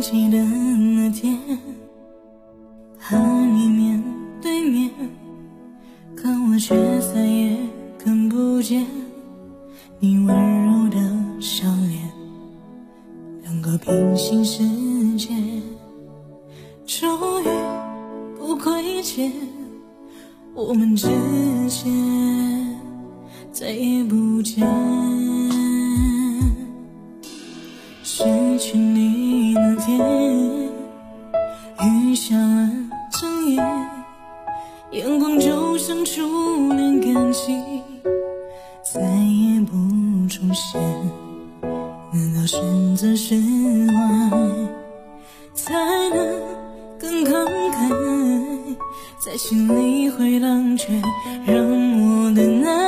记得那天和你面对面，可我却再也看不见你温柔的笑脸。两个平行世界，终于不亏欠，我们之间再也不见。初恋感情，再也不出现。难道选择释怀，才能更慷慨？在心里回荡，却让我的难。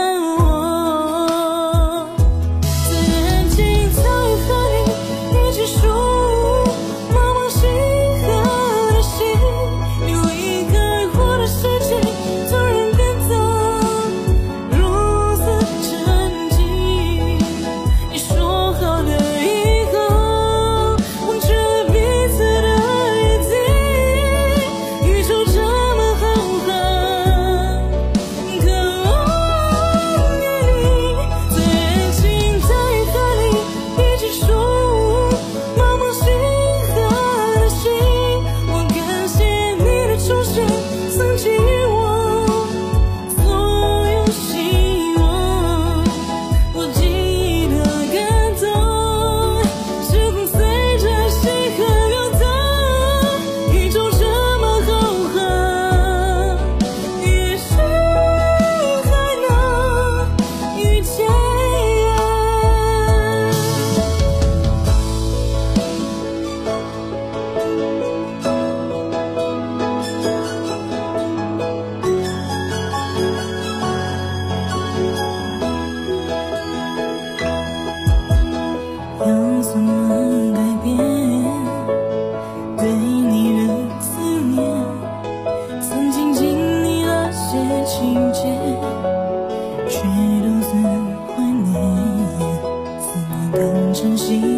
晨曦。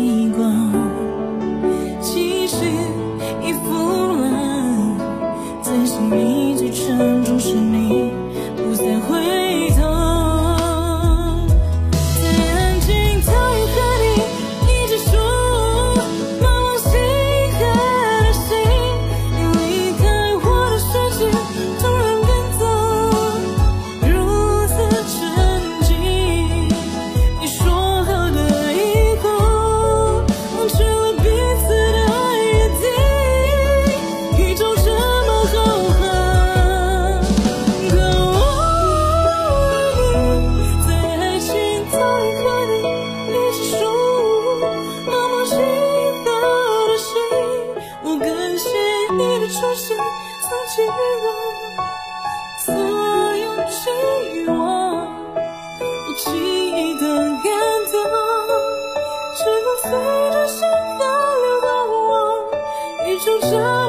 出现，曾经我所有期望，不经意的感动，只能随着心河流过往，宇宙这。